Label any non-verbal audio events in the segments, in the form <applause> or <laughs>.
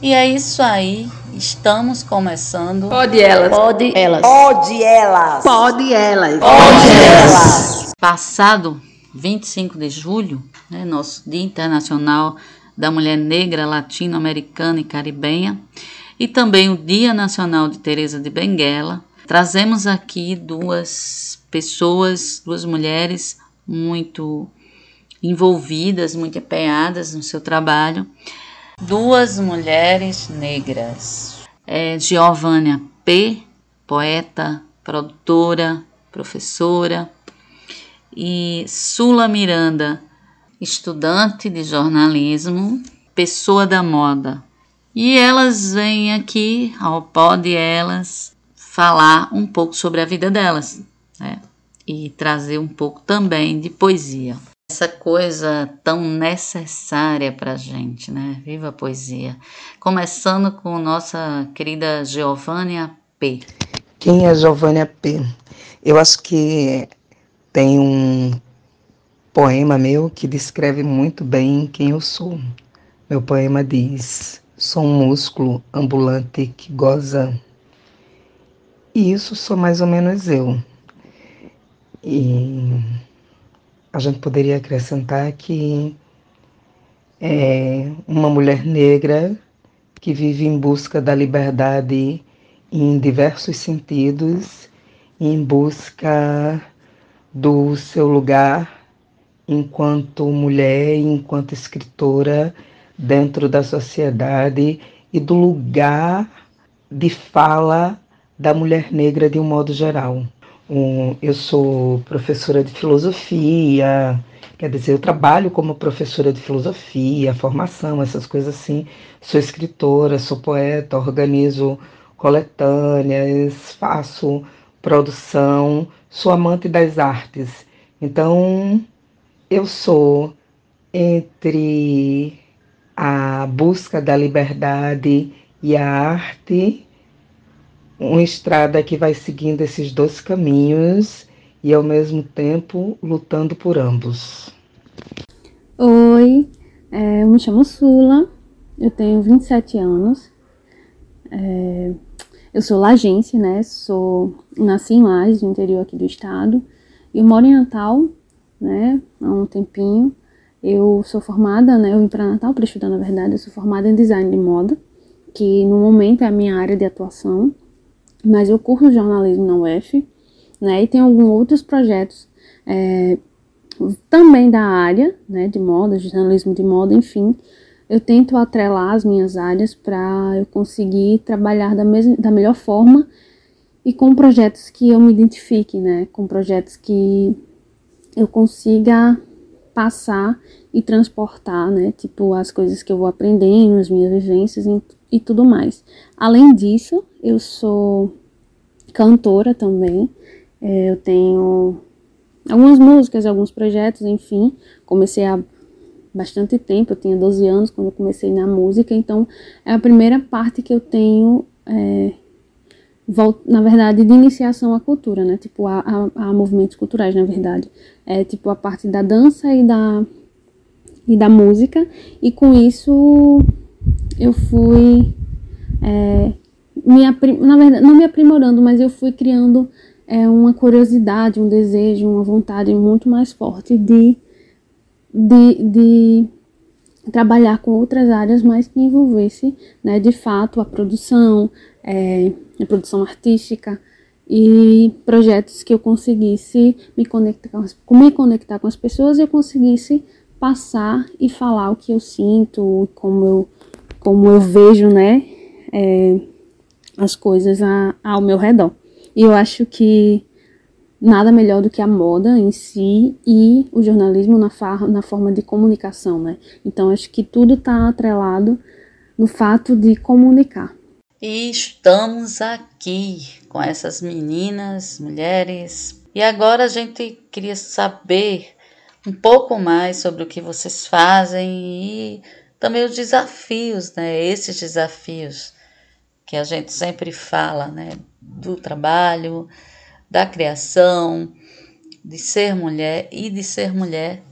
E é isso aí. Estamos começando. Pode elas. Pode elas. Pode elas. Pode elas. Pode elas. Passado 25 de julho, né, nosso Dia Internacional da Mulher Negra, Latino-Americana e Caribenha, e também o Dia Nacional de Teresa de Benguela, trazemos aqui duas pessoas, duas mulheres muito envolvidas, muito empenhadas no seu trabalho duas mulheres negras. É, Giovânia P., poeta, produtora, professora, e Sula Miranda, estudante de jornalismo, pessoa da moda. E elas vêm aqui ao Pode Elas falar um pouco sobre a vida delas né? e trazer um pouco também de poesia essa coisa tão necessária para gente, né? Viva a poesia. Começando com nossa querida Giovânia P. Quem é Giovânia P? Eu acho que tem um poema meu que descreve muito bem quem eu sou. Meu poema diz: Sou um músculo ambulante que goza. E isso sou mais ou menos eu. E a gente poderia acrescentar que é uma mulher negra que vive em busca da liberdade em diversos sentidos, em busca do seu lugar enquanto mulher, enquanto escritora dentro da sociedade e do lugar de fala da mulher negra de um modo geral. Um, eu sou professora de filosofia, quer dizer, eu trabalho como professora de filosofia, formação, essas coisas assim. Sou escritora, sou poeta, organizo coletâneas, faço produção, sou amante das artes. Então, eu sou entre a busca da liberdade e a arte uma estrada que vai seguindo esses dois caminhos e ao mesmo tempo lutando por ambos. Oi, é, eu me chamo Sula, eu tenho 27 anos, é, eu sou lagense, né? Sou, nasci em Lages, no interior aqui do estado, e moro em Natal, né? Há um tempinho. Eu sou formada, né? Eu vim para Natal para estudar, na verdade, eu sou formada em design de moda, que no momento é a minha área de atuação mas eu curso jornalismo na UF, né, e tem alguns outros projetos é, também da área, né, de moda, jornalismo de moda, enfim, eu tento atrelar as minhas áreas para eu conseguir trabalhar da, mesma, da melhor forma e com projetos que eu me identifique, né, com projetos que eu consiga passar e transportar, né, tipo as coisas que eu vou aprendendo, as minhas vivências e, e tudo mais. Além disso, eu sou cantora também. É, eu tenho algumas músicas, alguns projetos, enfim. Comecei há bastante tempo, eu tinha 12 anos quando eu comecei na música, então é a primeira parte que eu tenho, é, na verdade, de iniciação à cultura, né? Tipo, a, a, a, movimentos culturais, na verdade. É tipo a parte da dança e da, e da música, e com isso eu fui é, me na verdade, não me aprimorando, mas eu fui criando é, uma curiosidade, um desejo, uma vontade muito mais forte de, de, de trabalhar com outras áreas, mas que envolvesse, né, de fato, a produção, é, a produção artística e projetos que eu conseguisse me conectar, com as, me conectar com as pessoas e eu conseguisse passar e falar o que eu sinto, como eu, como eu vejo, né, é, as coisas a, ao meu redor. E eu acho que nada melhor do que a moda em si e o jornalismo na, na forma de comunicação, né? Então acho que tudo está atrelado no fato de comunicar. E estamos aqui com essas meninas, mulheres. E agora a gente queria saber um pouco mais sobre o que vocês fazem e também os desafios, né? Esses desafios que a gente sempre fala, né, do trabalho, da criação, de ser mulher e de ser mulher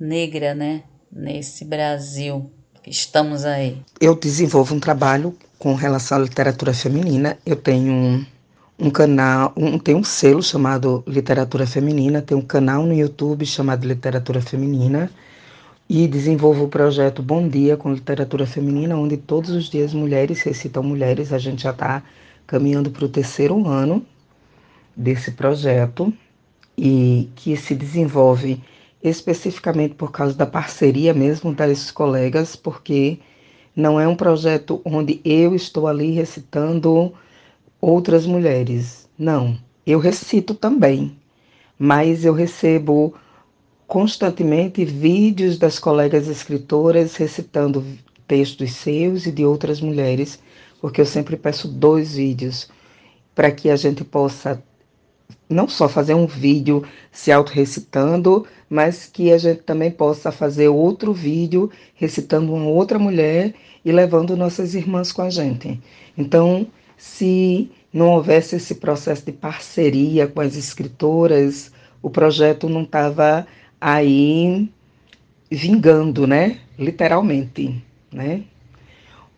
negra, né, nesse Brasil estamos aí? Eu desenvolvo um trabalho com relação à literatura feminina. Eu tenho um, canal, um, tem um selo chamado Literatura Feminina, tem um canal no YouTube chamado Literatura Feminina e desenvolvo o projeto Bom Dia com Literatura Feminina, onde todos os dias mulheres recitam mulheres. A gente já está caminhando para o terceiro ano desse projeto e que se desenvolve especificamente por causa da parceria mesmo das colegas, porque não é um projeto onde eu estou ali recitando outras mulheres. Não, eu recito também, mas eu recebo constantemente vídeos das colegas escritoras recitando textos seus e de outras mulheres, porque eu sempre peço dois vídeos para que a gente possa não só fazer um vídeo se auto-recitando, mas que a gente também possa fazer outro vídeo recitando uma outra mulher e levando nossas irmãs com a gente. Então, se não houvesse esse processo de parceria com as escritoras, o projeto não estava aí vingando, né? Literalmente, né?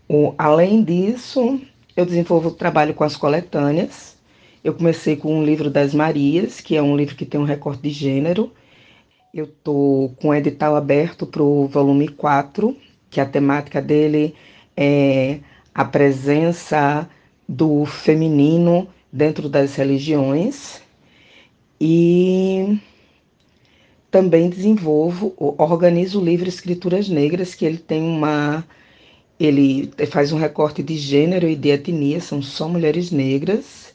O, além disso, eu desenvolvo trabalho com as coletâneas. Eu comecei com o livro das Marias, que é um livro que tem um recorte de gênero. Eu estou com o edital aberto para o volume 4, que a temática dele é a presença do feminino dentro das religiões. E também desenvolvo, organizo o livro Escrituras Negras, que ele tem uma. Ele faz um recorte de gênero e de etnia, são só mulheres negras.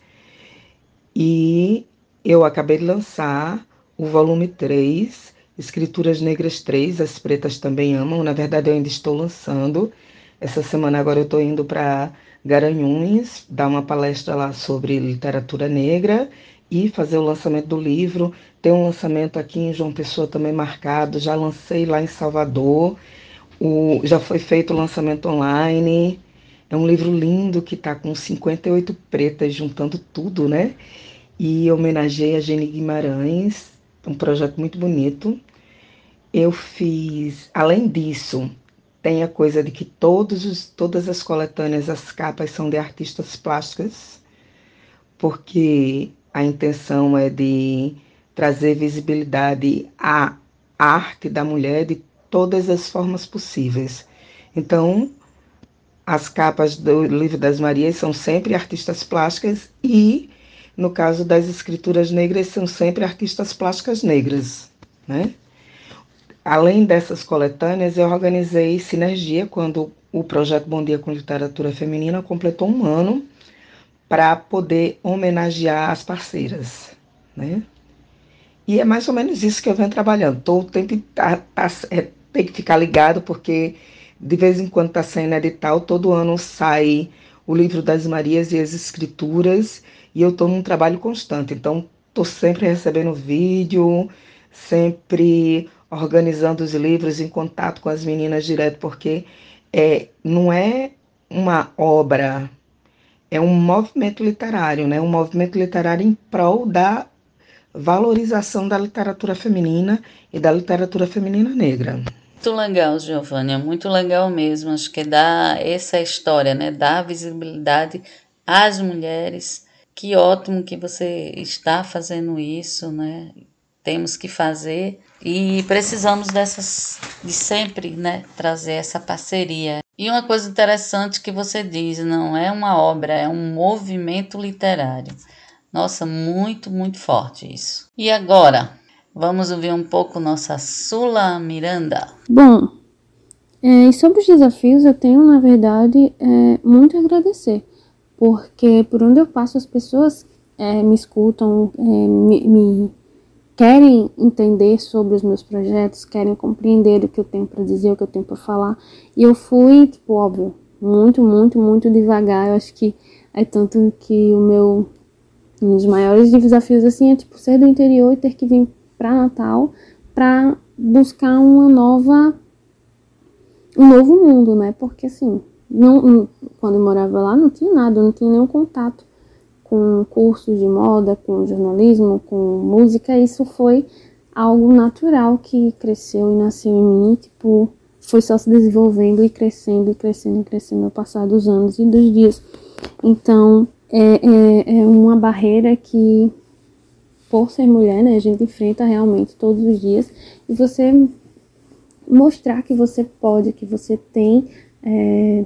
E eu acabei de lançar o volume 3, Escrituras Negras 3, As Pretas Também Amam. Na verdade, eu ainda estou lançando. Essa semana agora eu estou indo para Garanhuns, dar uma palestra lá sobre literatura negra e fazer o lançamento do livro. Tem um lançamento aqui em João Pessoa também marcado, já lancei lá em Salvador. O, já foi feito o lançamento online. É um livro lindo que está com 58 pretas, juntando tudo, né? E homenageei a Jenny Guimarães, um projeto muito bonito. Eu fiz, além disso, tem a coisa de que todos os, todas as coletâneas, as capas são de artistas plásticas, porque a intenção é de trazer visibilidade à arte da mulher de todas as formas possíveis. Então, as capas do Livro das Marias são sempre artistas plásticas e, no caso das escrituras negras, são sempre artistas plásticas negras, né? Além dessas coletâneas, eu organizei Sinergia quando o projeto Bom Dia com Literatura Feminina completou um ano para poder homenagear as parceiras, né? E é mais ou menos isso que eu venho trabalhando. Tô, tem, que, tá, tá, é, tem que ficar ligado, porque de vez em quando está saindo edital, todo ano sai o livro das Marias e as Escrituras, e eu estou num trabalho constante. Então, estou sempre recebendo vídeo, sempre organizando os livros em contato com as meninas direto, porque é, não é uma obra, é um movimento literário, né? um movimento literário em prol da valorização da literatura feminina e da literatura feminina negra. Muito legal, Giovânia, muito legal mesmo. Acho que dá essa história, né? Dá visibilidade às mulheres. Que ótimo que você está fazendo isso, né? Temos que fazer e precisamos dessas de sempre, né, trazer essa parceria. E uma coisa interessante que você diz, não é uma obra, é um movimento literário. Nossa, muito, muito forte isso. E agora, vamos ouvir um pouco nossa Sula Miranda. Bom, é, sobre os desafios, eu tenho, na verdade, é, muito a agradecer, porque por onde eu passo, as pessoas é, me escutam, é, me, me querem entender sobre os meus projetos, querem compreender o que eu tenho para dizer, o que eu tenho para falar. E eu fui, tipo, óbvio, muito, muito, muito devagar. Eu acho que é tanto que o meu um dos maiores desafios assim é tipo ser do interior e ter que vir para Natal para buscar uma nova um novo mundo, né? Porque assim, não, quando eu morava lá não tinha nada, não tinha nenhum contato com cursos de moda, com jornalismo, com música, isso foi algo natural que cresceu e nasceu em mim, tipo, foi só se desenvolvendo e crescendo e crescendo e crescendo ao passar dos anos e dos dias. Então, é, é, é uma barreira que, por ser mulher, né, a gente enfrenta realmente todos os dias. E você mostrar que você pode, que você tem é,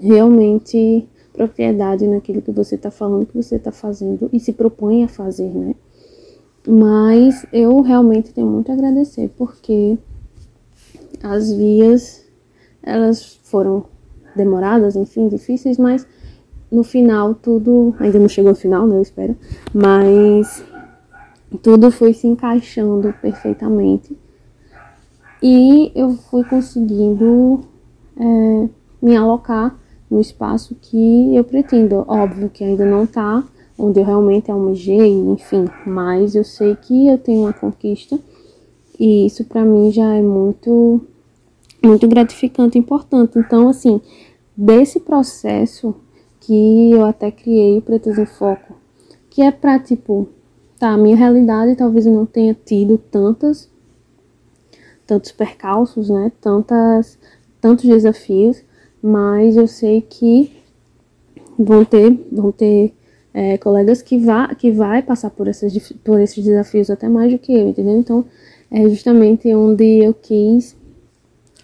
realmente propriedade naquilo que você está falando, que você está fazendo e se propõe a fazer, né? Mas eu realmente tenho muito a agradecer porque as vias elas foram demoradas, enfim, difíceis, mas no final tudo ainda não chegou ao final, né? Eu espero, mas tudo foi se encaixando perfeitamente e eu fui conseguindo é, me alocar no espaço que eu pretendo. Óbvio que ainda não tá onde eu realmente almejei, enfim, mas eu sei que eu tenho uma conquista e isso para mim já é muito muito gratificante e importante. Então, assim, desse processo que eu até criei o Pretas em Foco, que é para tipo, tá, minha realidade talvez eu não tenha tido tantas tantos percalços, né? Tantas tantos desafios, mas eu sei que vão ter, vão ter é, colegas que, vá, que vai passar por, essas, por esses desafios até mais do que eu, entendeu? Então, é justamente onde eu quis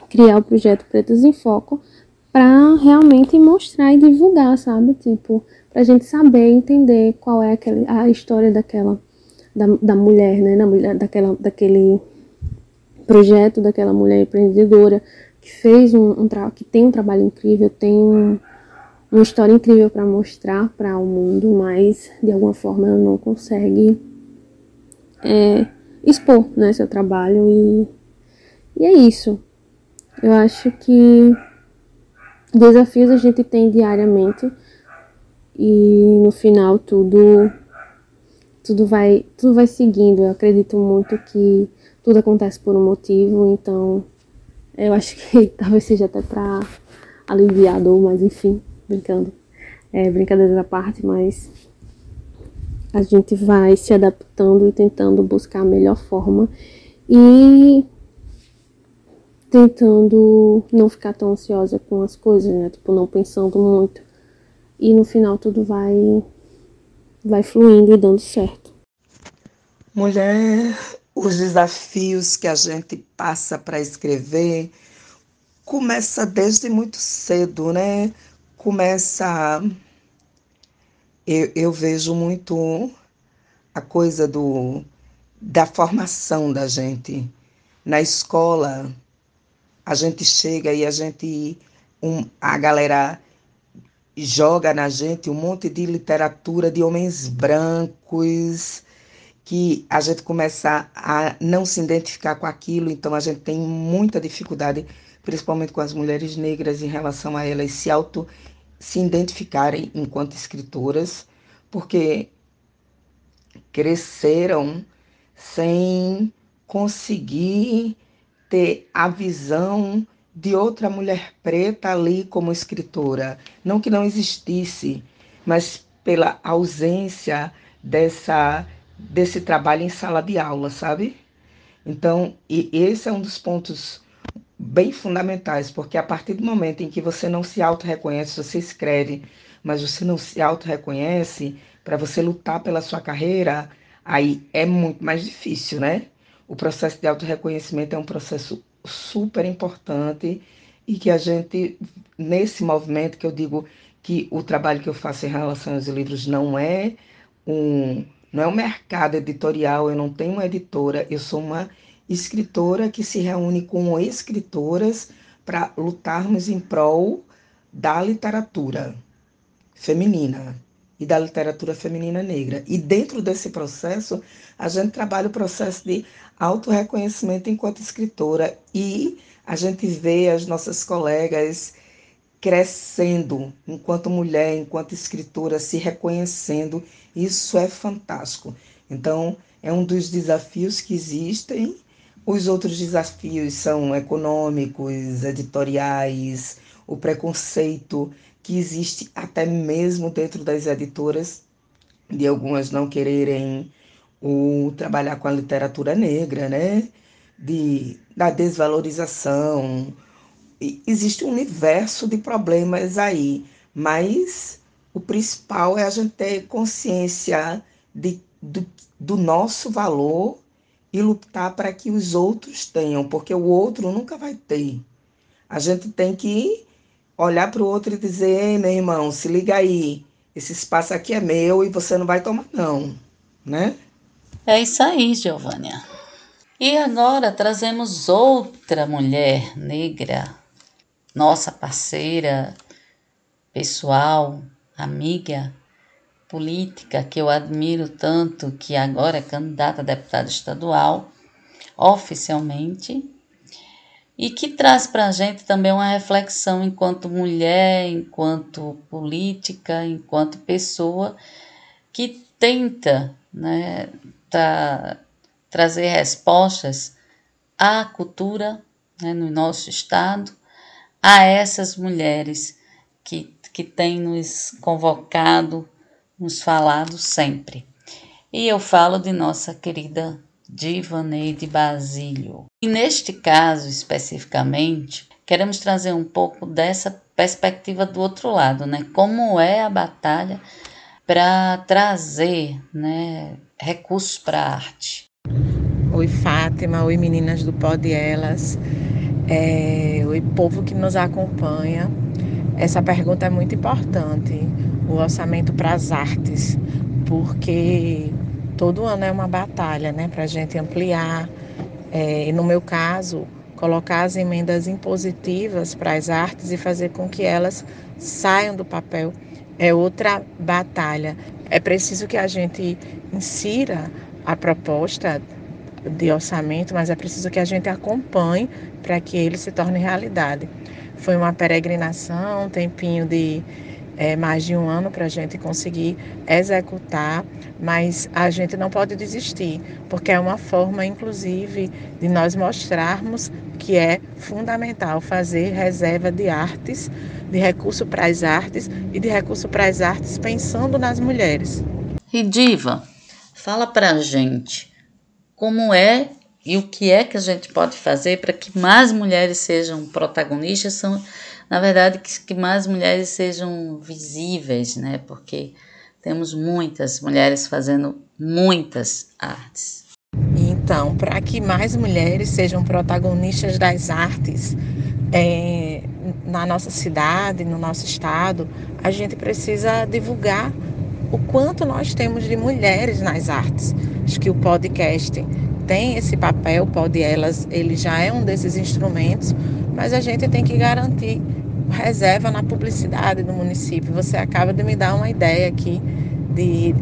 criar o projeto Pretas em Foco para realmente mostrar e divulgar, sabe? Tipo, para gente saber, entender qual é aquele, a história daquela, da, da mulher, né? Da mulher, daquela, daquele projeto daquela mulher empreendedora, que fez um, um que tem um trabalho incrível, tem um, uma história incrível para mostrar para o mundo, mas de alguma forma ela não consegue é, expor né, seu trabalho e, e é isso. Eu acho que desafios a gente tem diariamente e no final tudo tudo vai tudo vai seguindo. Eu acredito muito que tudo acontece por um motivo, então eu acho que <laughs> talvez seja até para aliviar a dor, mas enfim, brincando. É, brincadeira à parte, mas a gente vai se adaptando e tentando buscar a melhor forma e tentando não ficar tão ansiosa com as coisas, né? Tipo, não pensando muito. E no final tudo vai vai fluindo e dando certo. Mulher os desafios que a gente passa para escrever começa desde muito cedo, né? Começa. Eu, eu vejo muito a coisa do, da formação da gente. Na escola, a gente chega e a gente. Um, a galera joga na gente um monte de literatura de homens brancos que a gente começa a não se identificar com aquilo, então a gente tem muita dificuldade, principalmente com as mulheres negras, em relação a elas se auto se identificarem enquanto escritoras, porque cresceram sem conseguir ter a visão de outra mulher preta ali como escritora. Não que não existisse, mas pela ausência dessa desse trabalho em sala de aula, sabe? Então, e esse é um dos pontos bem fundamentais, porque a partir do momento em que você não se auto-reconhece, você escreve, mas você não se auto-reconhece, para você lutar pela sua carreira, aí é muito mais difícil, né? O processo de auto-reconhecimento é um processo super importante e que a gente, nesse movimento que eu digo que o trabalho que eu faço em relação aos livros não é um não é um mercado editorial, eu não tenho uma editora, eu sou uma escritora que se reúne com escritoras para lutarmos em prol da literatura feminina e da literatura feminina negra. E dentro desse processo, a gente trabalha o processo de autorreconhecimento enquanto escritora e a gente vê as nossas colegas crescendo enquanto mulher, enquanto escritora, se reconhecendo. Isso é fantástico. Então, é um dos desafios que existem. Os outros desafios são econômicos, editoriais, o preconceito que existe até mesmo dentro das editoras, de algumas não quererem o trabalhar com a literatura negra, né? de, da desvalorização. Existe um universo de problemas aí, mas o principal é a gente ter consciência de, do, do nosso valor e lutar para que os outros tenham, porque o outro nunca vai ter. A gente tem que olhar para o outro e dizer: Ei, meu irmão, se liga aí, esse espaço aqui é meu e você não vai tomar, não, né? É isso aí, Giovânia. E agora trazemos outra mulher negra, nossa parceira pessoal, amiga, política, que eu admiro tanto, que agora é candidata a deputada estadual, oficialmente, e que traz para a gente também uma reflexão enquanto mulher, enquanto política, enquanto pessoa que tenta né, tá, trazer respostas à cultura né, no nosso estado, a essas mulheres que, que têm nos convocado, nos falado sempre. E eu falo de nossa querida Divaneide Basílio. E neste caso especificamente, queremos trazer um pouco dessa perspectiva do outro lado, né? Como é a batalha para trazer, né, recursos para a arte. Oi Fátima, oi meninas do Pod Elas, é, oi povo que nos acompanha. Essa pergunta é muito importante, o orçamento para as artes, porque todo ano é uma batalha, né, para a gente ampliar. É, e no meu caso, colocar as emendas impositivas para as artes e fazer com que elas saiam do papel é outra batalha. É preciso que a gente insira a proposta de orçamento, mas é preciso que a gente acompanhe para que ele se torne realidade. Foi uma peregrinação, um tempinho de é, mais de um ano para a gente conseguir executar, mas a gente não pode desistir, porque é uma forma, inclusive, de nós mostrarmos que é fundamental fazer reserva de artes, de recurso para as artes e de recurso para as artes pensando nas mulheres. E Diva, fala para a gente como é e o que é que a gente pode fazer para que mais mulheres sejam protagonistas, são na verdade, que, que mais mulheres sejam visíveis, né? Porque temos muitas mulheres fazendo muitas artes. Então, para que mais mulheres sejam protagonistas das artes é, na nossa cidade, no nosso estado, a gente precisa divulgar o quanto nós temos de mulheres nas artes. Acho que o podcast tem esse papel, pode elas, ele já é um desses instrumentos, mas a gente tem que garantir reserva na publicidade do município. Você acaba de me dar uma ideia aqui de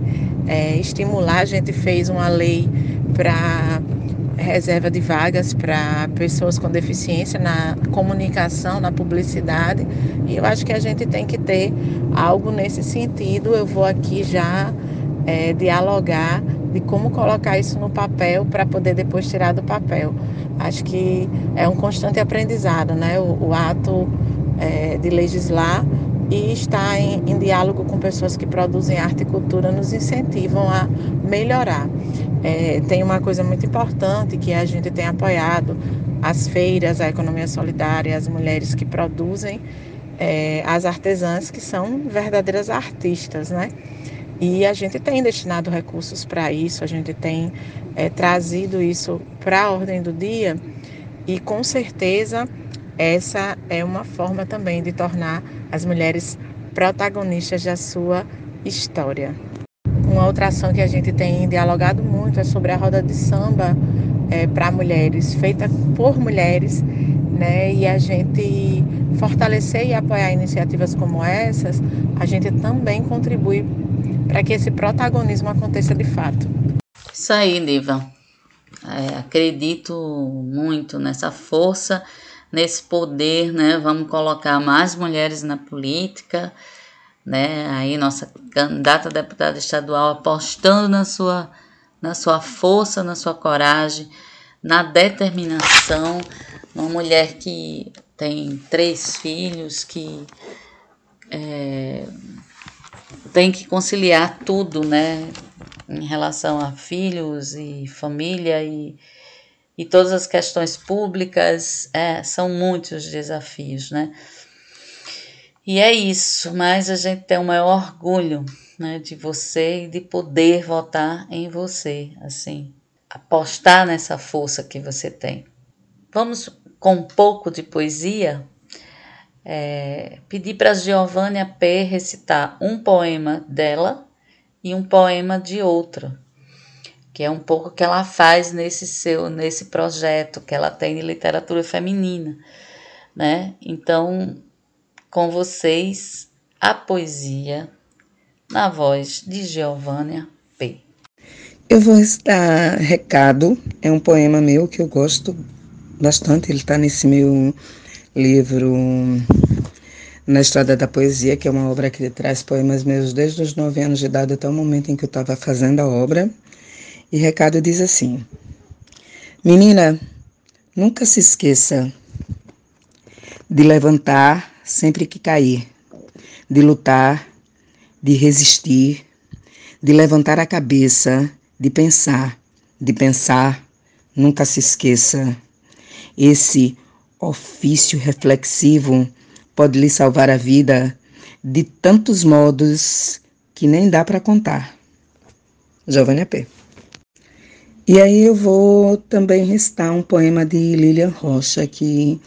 é, estimular. A gente fez uma lei para reserva de vagas para pessoas com deficiência na comunicação, na publicidade, e eu acho que a gente tem que ter algo nesse sentido. Eu vou aqui já é, dialogar de como colocar isso no papel para poder depois tirar do papel. Acho que é um constante aprendizado, né? O, o ato é, de legislar e estar em, em, diálogo com pessoas que produzem arte e cultura nos incentivam a melhorar. É, tem uma coisa muito importante que a gente tem apoiado as feiras, a economia solidária, as mulheres que produzem, é, as artesãs que são verdadeiras artistas, né? E a gente tem destinado recursos para isso, a gente tem é, trazido isso para a ordem do dia e com certeza essa é uma forma também de tornar as mulheres protagonistas da sua história. Uma outra ação que a gente tem dialogado muito é sobre a roda de samba é, para mulheres, feita por mulheres, né? E a gente fortalecer e apoiar iniciativas como essas, a gente também contribui para que esse protagonismo aconteça de fato. Isso aí, Diva. É, acredito muito nessa força, nesse poder, né? Vamos colocar mais mulheres na política, né? Aí nossa candidata a deputada estadual apostando na sua, na sua força, na sua coragem, na determinação, uma mulher que tem três filhos, que é, tem que conciliar tudo, né? Em relação a filhos e família e, e todas as questões públicas é, são muitos desafios, né? E é isso, mas a gente tem o maior orgulho né, de você e de poder votar em você, assim, apostar nessa força que você tem. Vamos com um pouco de poesia é, pedir para Giovanna P recitar um poema dela e um poema de outra, que é um pouco que ela faz nesse seu nesse projeto que ela tem de literatura feminina, né? Então, com vocês a poesia na voz de Giovanna P. Eu vou recitar Recado, é um poema meu que eu gosto bastante, ele está nesse meu livro Na Estrada da Poesia, que é uma obra que traz poemas meus desde os nove anos de idade até o momento em que eu estava fazendo a obra. E recado diz assim: Menina, nunca se esqueça de levantar sempre que cair, de lutar, de resistir, de levantar a cabeça, de pensar, de pensar, nunca se esqueça. Esse ofício reflexivo pode lhe salvar a vida de tantos modos que nem dá para contar. Giovanna P. E aí eu vou também restar um poema de Lilian Rocha, que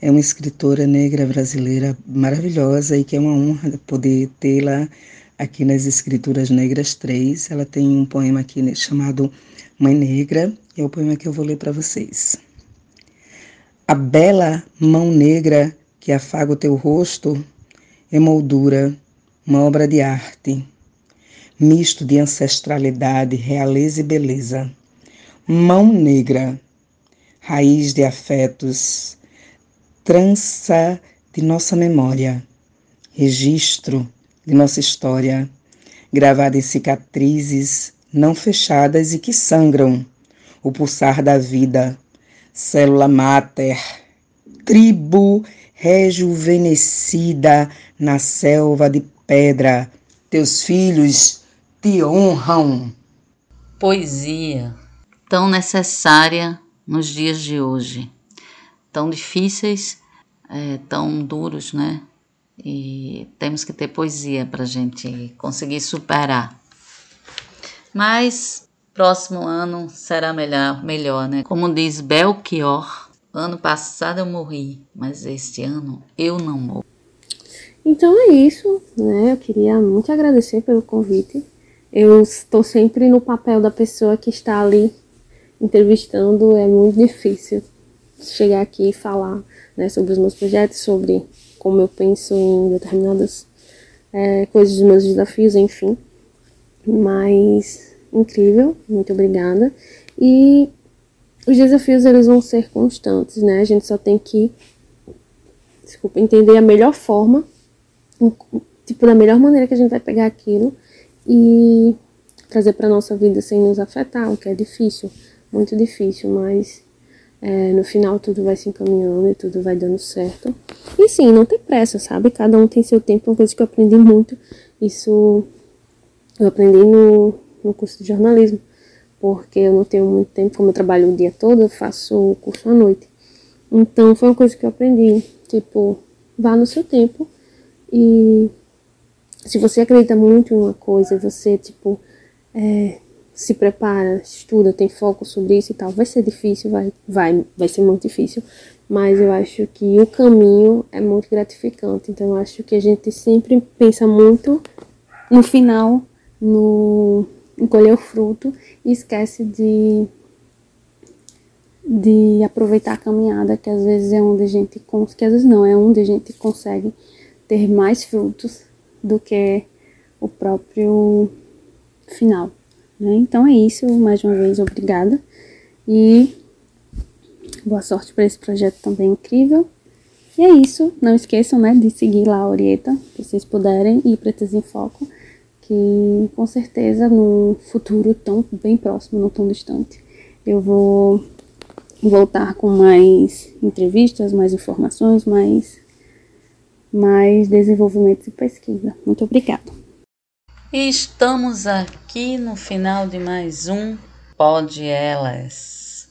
é uma escritora negra brasileira maravilhosa e que é uma honra poder tê-la aqui nas Escrituras Negras 3. Ela tem um poema aqui chamado Mãe Negra, e é o poema que eu vou ler para vocês. A bela mão negra que afaga o teu rosto emoldura uma obra de arte, misto de ancestralidade, realeza e beleza mão negra, raiz de afetos, trança de nossa memória, registro de nossa história, gravada em cicatrizes não fechadas e que sangram, o pulsar da vida, célula máter, tribo rejuvenescida na selva de pedra, teus filhos te honram. Poesia tão necessária nos dias de hoje, tão difíceis, é, tão duros, né? E temos que ter poesia para a gente conseguir superar. Mas próximo ano será melhor, melhor, né? Como diz Belchior, ano passado eu morri, mas este ano eu não morro. Então é isso, né? Eu queria muito agradecer pelo convite. Eu estou sempre no papel da pessoa que está ali entrevistando é muito difícil chegar aqui e falar né, sobre os meus projetos, sobre como eu penso em determinadas é, coisas dos meus desafios, enfim. Mas incrível, muito obrigada. E os desafios eles vão ser constantes, né? A gente só tem que desculpa, entender a melhor forma, tipo da melhor maneira que a gente vai pegar aquilo e trazer para nossa vida sem nos afetar, o que é difícil muito difícil, mas é, no final tudo vai se encaminhando e tudo vai dando certo. E sim, não tem pressa, sabe? Cada um tem seu tempo, uma coisa que eu aprendi muito. Isso eu aprendi no, no curso de jornalismo, porque eu não tenho muito tempo, como eu trabalho o dia todo, eu faço o curso à noite. Então foi uma coisa que eu aprendi, tipo, vá no seu tempo e se você acredita muito em uma coisa, você, tipo, é, se prepara, estuda, tem foco sobre isso e tal, vai ser difícil, vai, vai, vai ser muito difícil, mas eu acho que o caminho é muito gratificante. Então eu acho que a gente sempre pensa muito no final, no colher o fruto e esquece de de aproveitar a caminhada, que às vezes é onde a gente que às vezes não, é onde a gente consegue ter mais frutos do que o próprio final. Né? Então é isso, mais uma vez, obrigada. E boa sorte para esse projeto também incrível. E é isso, não esqueçam né, de seguir lá a Orieta, se vocês puderem, e Pretas em Foco, que com certeza no futuro tão bem próximo, não tão distante, eu vou voltar com mais entrevistas, mais informações, mais, mais desenvolvimento e pesquisa. Muito obrigada. E estamos aqui no final de mais um Pode Elas.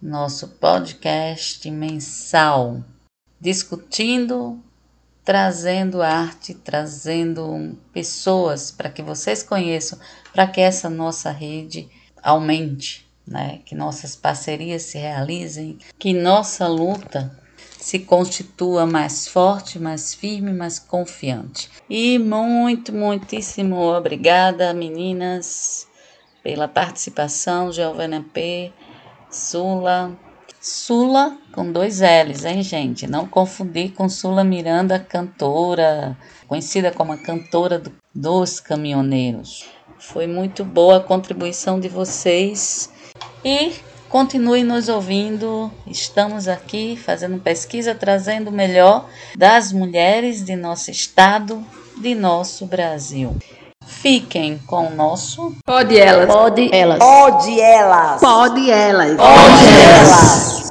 nosso podcast mensal, discutindo, trazendo arte, trazendo pessoas para que vocês conheçam, para que essa nossa rede aumente, né? que nossas parcerias se realizem, que nossa luta se constitua mais forte, mais firme, mais confiante. E muito, muitíssimo obrigada, meninas, pela participação, Giovana P, Sula, Sula com dois L's, hein, gente? Não confundir com Sula Miranda, cantora, conhecida como a cantora do, dos caminhoneiros. Foi muito boa a contribuição de vocês e Continue nos ouvindo. Estamos aqui fazendo pesquisa, trazendo o melhor das mulheres de nosso estado, de nosso Brasil. Fiquem com o nosso. Pode elas. Pode elas. Pode elas. Pode elas. Pode elas.